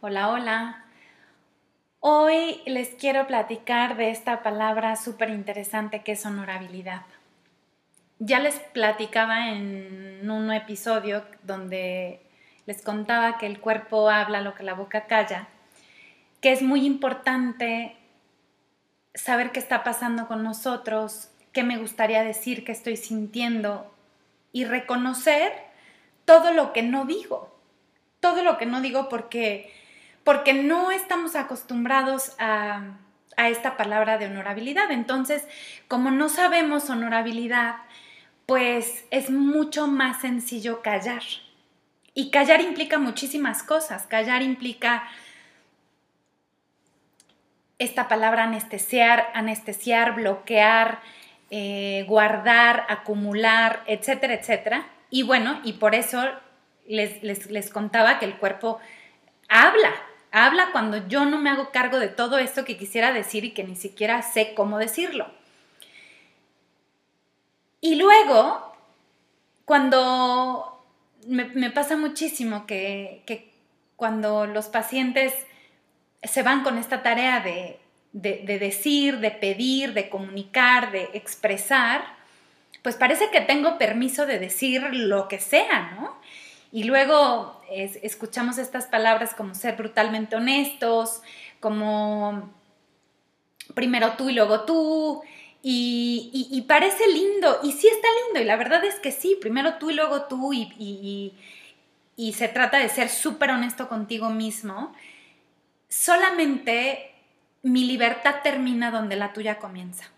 Hola, hola. Hoy les quiero platicar de esta palabra súper interesante que es honorabilidad. Ya les platicaba en un episodio donde les contaba que el cuerpo habla lo que la boca calla, que es muy importante saber qué está pasando con nosotros, qué me gustaría decir, qué estoy sintiendo y reconocer todo lo que no digo, todo lo que no digo porque porque no estamos acostumbrados a, esta palabra de honorabilidad. Entonces, como no sabemos honorabilidad, pues es mucho más sencillo callar. Y callar implica muchísimas cosas. Callar implica esta palabra anestesiar, anestesiar, bloquear, eh, guardar, acumular, etcétera, etcétera. Y bueno, y por eso les, les contaba que el cuerpo habla, Habla cuando yo no me hago cargo de todo esto que quisiera decir y que ni siquiera sé cómo decirlo. Y luego, cuando me, pasa muchísimo que, cuando los pacientes se van con esta tarea de, de decir, de pedir, de comunicar, de expresar, pues parece que tengo permiso de decir lo que sea, ¿no? Y luego escuchamos estas palabras como ser brutalmente honestos, como primero tú y luego tú, y, parece lindo, y sí está lindo, y la verdad es que sí, primero tú y luego tú, y, y se trata de ser súper honesto contigo mismo, solamente mi libertad termina donde la tuya comienza.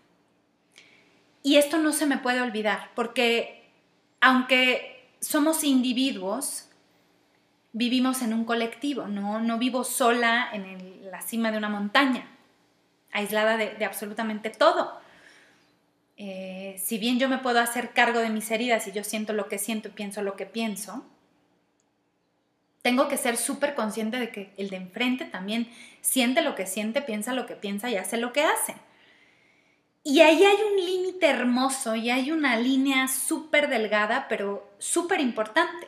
Y esto no se me puede olvidar, porque aunque somos individuos, vivimos en un colectivo, no, no vivo sola en la cima de una montaña, aislada de, absolutamente todo. Eh, si bien yo me puedo hacer cargo de mis heridas y yo siento lo que siento y pienso lo que pienso, tengo que ser súper consciente de que el de enfrente también siente lo que siente, piensa lo que piensa y hace lo que hace. Y ahí hay un límite hermoso y hay una línea súper delgada, pero súper importante.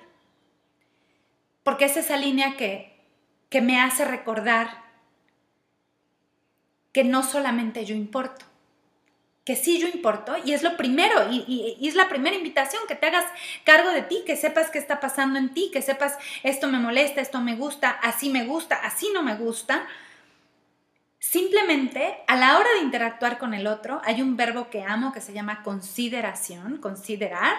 Porque es esa línea que, que me hace recordar que no solamente yo importo, que sí yo importo y es lo primero y, y, es la primera invitación que te hagas cargo de ti, que sepas qué está pasando en ti, que sepas esto me molesta, esto me gusta, así me gusta, así no me gusta, Simplemente a la hora de interactuar con el otro hay un verbo que amo que se llama consideración, considerar,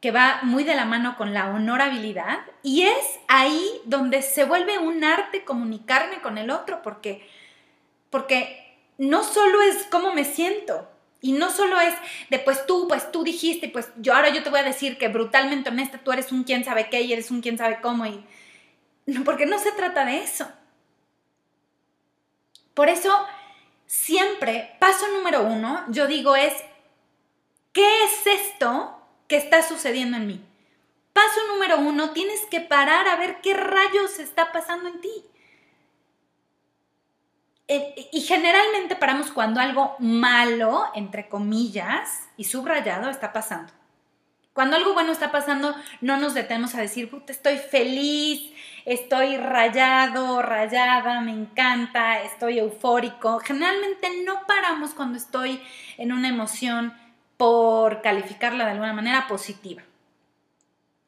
que va muy de la mano con la honorabilidad y es ahí donde se vuelve un arte comunicarme con el otro porque porque no solo es cómo me siento y no solo es de pues tú, pues tú dijiste, pues yo ahora yo te voy a decir que brutalmente honesta tú eres un quién sabe qué y eres un quién sabe cómo y porque no se trata de eso. Por eso, siempre, paso número uno, yo digo es, ¿qué es esto que está sucediendo en mí? Paso número uno, tienes que parar a ver qué rayos está pasando en ti. Eh, y generalmente paramos cuando algo malo, entre comillas, y subrayado está pasando. Cuando algo bueno está pasando, no nos detenemos a decir, puta, estoy feliz, estoy rayado, rayada, me encanta, estoy eufórico. Generalmente no paramos cuando estoy en una emoción por calificarla de alguna manera positiva.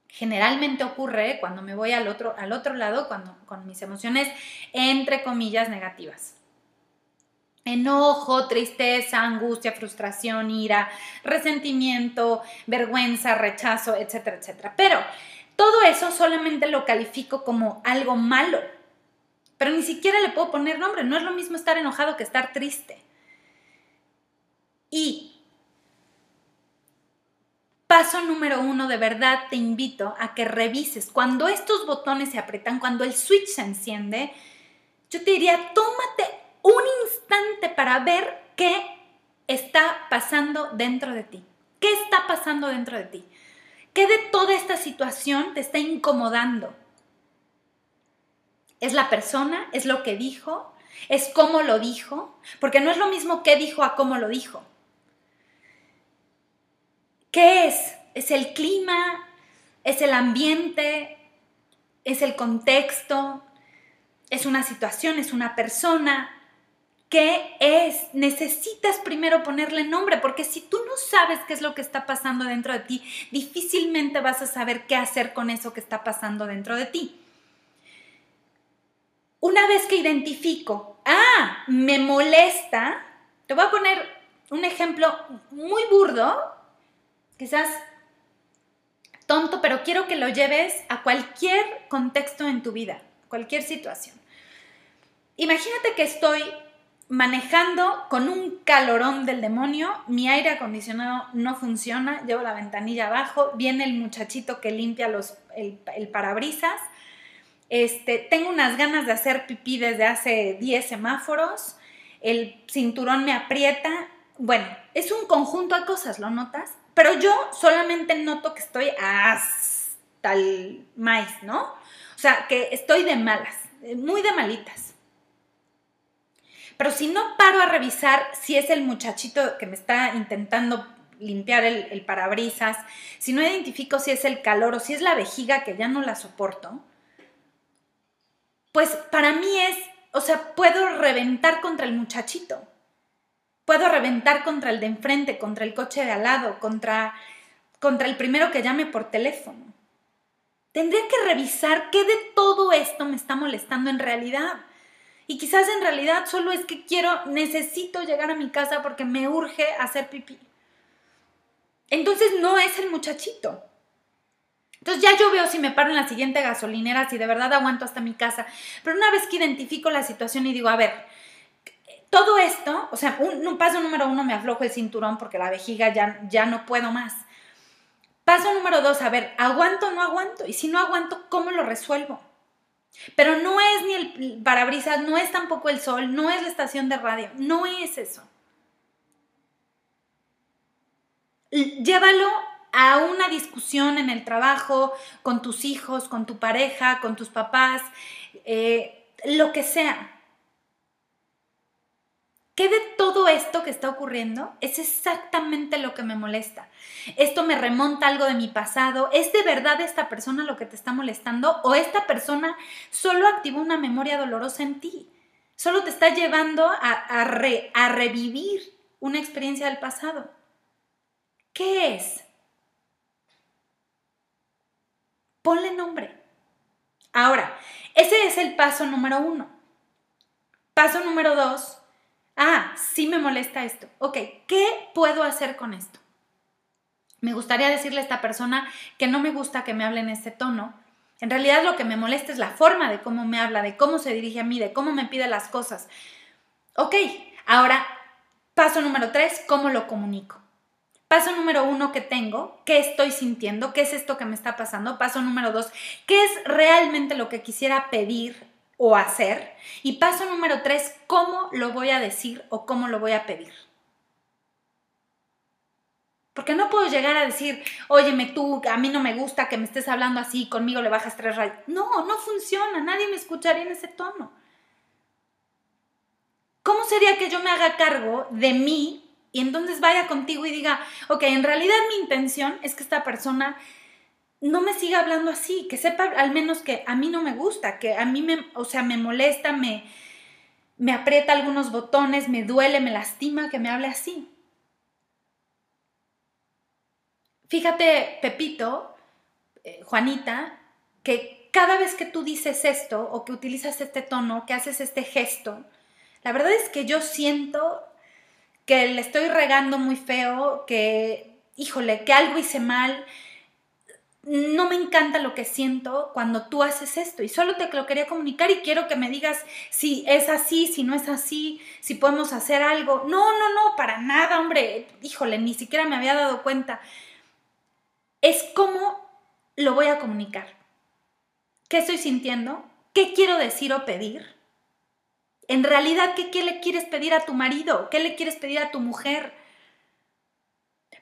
Generalmente ocurre cuando me voy al otro, al otro lado, cuando, con mis emociones entre comillas negativas. Enojo, tristeza, angustia, frustración, ira, resentimiento, vergüenza, rechazo, etcétera, etcétera. Pero todo eso solamente lo califico como algo malo. Pero ni siquiera le puedo poner nombre. No es lo mismo estar enojado que estar triste. Y paso número uno, de verdad te invito a que revises. Cuando estos botones se apretan, cuando el switch se enciende, yo te diría, tómate un instante para ver qué está pasando dentro de ti. ¿Qué está pasando dentro de ti? ¿Qué de toda esta situación te está incomodando? ¿Es la persona? ¿Es lo que dijo? ¿Es cómo lo dijo? Porque no es lo mismo qué dijo a cómo lo dijo. ¿Qué es? ¿Es el clima? ¿Es el ambiente? ¿Es el contexto? es una situación, es una persona. ¿Qué es? Necesitas primero ponerle nombre, porque si tú no sabes qué es lo que está pasando dentro de ti, difícilmente vas a saber qué hacer con eso que está pasando dentro de ti. Una vez que identifico, ah, me molesta, te voy a poner un ejemplo muy burdo, quizás tonto, pero quiero que lo lleves a cualquier contexto en tu vida, cualquier situación. Imagínate que estoy manejando con un calorón del demonio, mi aire acondicionado no funciona, llevo la ventanilla abajo, viene el muchachito que limpia los, el, el parabrisas, este, tengo unas ganas de hacer pipí desde hace 10 semáforos, el cinturón me aprieta, bueno, es un conjunto de cosas, ¿lo notas? Pero yo solamente noto que estoy hasta el maíz, ¿no? O sea, que estoy de malas, muy de malitas. Pero si no paro a revisar si es el muchachito que me está intentando limpiar el, parabrisas, si no identifico si es el calor o si es la vejiga que ya no la soporto, pues para mí es, o sea, puedo reventar contra el muchachito. Puedo reventar contra el de enfrente, contra el coche de al lado, contra, contra el primero que llame por teléfono. Tendría que revisar qué de todo esto me está molestando en realidad. Y quizás en realidad solo es que quiero, necesito llegar a mi casa porque me urge hacer pipí. Entonces no es el muchachito. Entonces ya yo veo si me paro en la siguiente gasolinera, si de verdad aguanto hasta mi casa. Pero una vez que identifico la situación y digo, a ver, todo esto, o sea, un, paso número uno, me aflojo el cinturón porque la vejiga ya, ya no puedo más. Paso número dos, a ver, ¿aguanto o no aguanto? Y si no aguanto, ¿cómo lo resuelvo? Pero no es ni el parabrisas, no es tampoco el sol, no es la estación de radio, no es eso. Llévalo a una discusión en el trabajo, con tus hijos, con tu pareja, con tus papás, eh, lo que sea. ¿Qué de todo esto que está ocurriendo es exactamente lo que me molesta? ¿Esto me remonta algo de mi pasado? ¿Es de verdad esta persona lo que te está molestando? ¿O esta persona solo activó una memoria dolorosa en ti? Solo te está llevando a, a revivir una experiencia del pasado. ¿Qué es? Ponle nombre. Ahora, ese es el paso número uno. Paso número dos Ah, sí me molesta esto. Ok, ¿qué puedo hacer con esto? Me gustaría decirle a esta persona que no me gusta que me hable en este tono. En realidad lo que me molesta es la forma de cómo me habla, de cómo se dirige a mí, de cómo me pide las cosas. Ok, ahora paso número tres, ¿cómo lo comunico? Paso número uno que tengo, ¿qué estoy sintiendo? ¿Qué es esto que me está pasando? Paso número dos, ¿qué es realmente lo que quisiera pedir o hacer. Y paso número tres, ¿cómo lo voy a decir o cómo lo voy a pedir? Porque no puedo llegar a decir, óyeme tú, a mí no me gusta que me estés hablando así, conmigo le bajas tres rayos. No, no funciona, nadie me escucharía en ese tono. ¿Cómo sería que yo me haga cargo de mí y entonces vaya contigo y diga, ok, en realidad mi intención es que esta persona no me siga hablando así, que sepa al menos que a mí no me gusta, que a mí me, o sea, me molesta, me, me aprieta algunos botones, me duele, me lastima que me hable así. Fíjate, Pepito, eh, Juanita, que cada vez que tú dices esto o que utilizas este tono, que haces este gesto, la verdad es que yo siento que le estoy regando muy feo, que, híjole, que algo hice mal, no me encanta lo que siento cuando tú haces esto y solo te lo quería comunicar y quiero que me digas si es así, si no es así, si podemos hacer algo. No, no, no, para nada, hombre. Híjole, ni siquiera me había dado cuenta. Es cómo lo voy a comunicar. ¿Qué estoy sintiendo? ¿Qué quiero decir o pedir? En realidad, ¿qué, qué le quieres pedir a tu marido? ¿Qué le quieres pedir a tu mujer?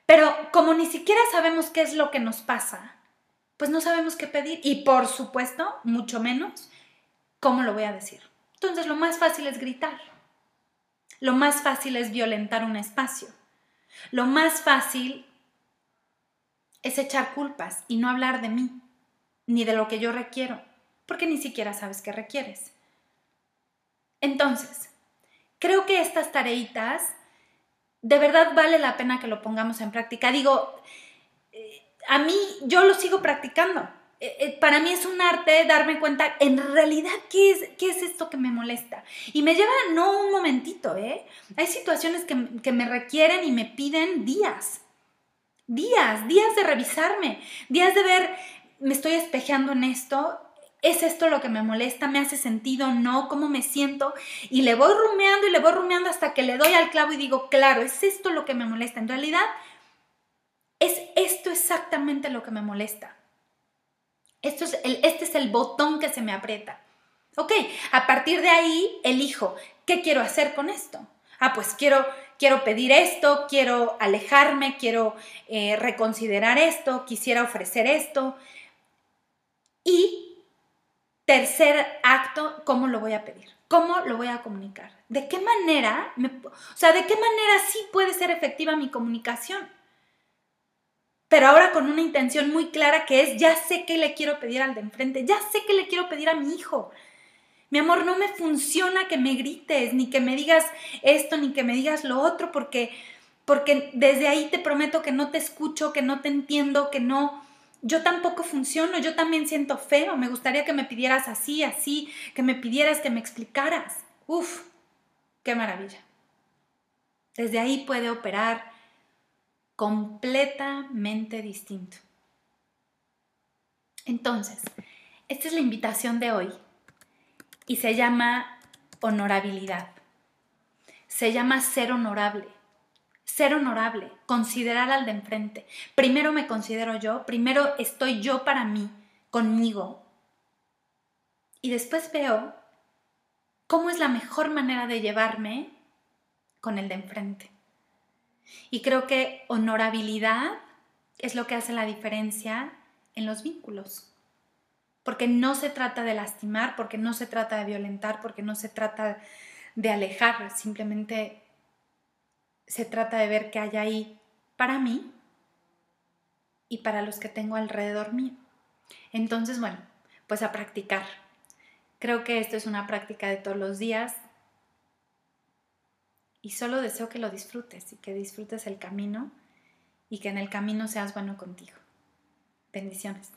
Pero como ni siquiera sabemos qué es lo que nos pasa, pues no sabemos qué pedir y por supuesto, mucho menos, cómo lo voy a decir. Entonces lo más fácil es gritar. Lo más fácil es violentar un espacio. Lo más fácil es echar culpas y no hablar de mí, ni de lo que yo requiero, porque ni siquiera sabes qué requieres. Entonces, creo que estas tareitas de verdad vale la pena que lo pongamos en práctica. Digo, a mí yo lo sigo practicando. Eh, eh, para mí es un arte darme cuenta en realidad qué es, qué es esto que me molesta. Y me lleva no un momentito, ¿eh? Hay situaciones que, que me requieren y me piden días. Días, días de revisarme, días de ver, me estoy espejeando en esto, ¿Es esto lo que me molesta? ¿Me hace sentido? ¿No? ¿Cómo me siento? Y le voy rumeando y le voy rumeando hasta que le doy al clavo y digo, claro, es esto lo que me molesta. En realidad, es esto exactamente lo que me molesta. Esto es el, este es el botón que se me aprieta. Ok, a partir de ahí elijo, ¿qué quiero hacer con esto? Ah, pues quiero, quiero pedir esto, quiero alejarme, quiero eh, reconsiderar esto, quisiera ofrecer esto. Y tercer acto, ¿cómo lo voy a pedir? ¿Cómo lo voy a comunicar? ¿De qué manera, o sea, de qué manera sí puede ser efectiva mi comunicación? Pero ahora con una intención muy clara que es, ya sé qué le quiero pedir al de enfrente, ya sé qué le quiero pedir a mi hijo. Mi amor, no me funciona que me grites, ni que me digas esto, ni que me digas lo otro, porque, porque desde ahí te prometo que no te escucho, que no te entiendo, que no, yo tampoco funciono, yo también siento feo, me gustaría que me pidieras así, así, que me pidieras que me explicaras. Uf, qué maravilla. Desde ahí puede operar completamente distinto. Entonces, esta es la invitación de hoy y se llama honorabilidad. Se llama ser honorable. Ser honorable, considerar al de enfrente. Primero me considero yo, primero estoy yo para mí, conmigo. Y después veo cómo es la mejor manera de llevarme con el de enfrente. Y creo que honorabilidad es lo que hace la diferencia en los vínculos. Porque no se trata de lastimar, porque no se trata de violentar, porque no se trata de alejar, simplemente se trata de ver qué hay ahí para mí y para los que tengo alrededor mío. Entonces, bueno, pues a practicar. Creo que esto es una práctica de todos los días, y solo deseo que lo disfrutes y que disfrutes el camino y que en el camino seas bueno contigo. Bendiciones.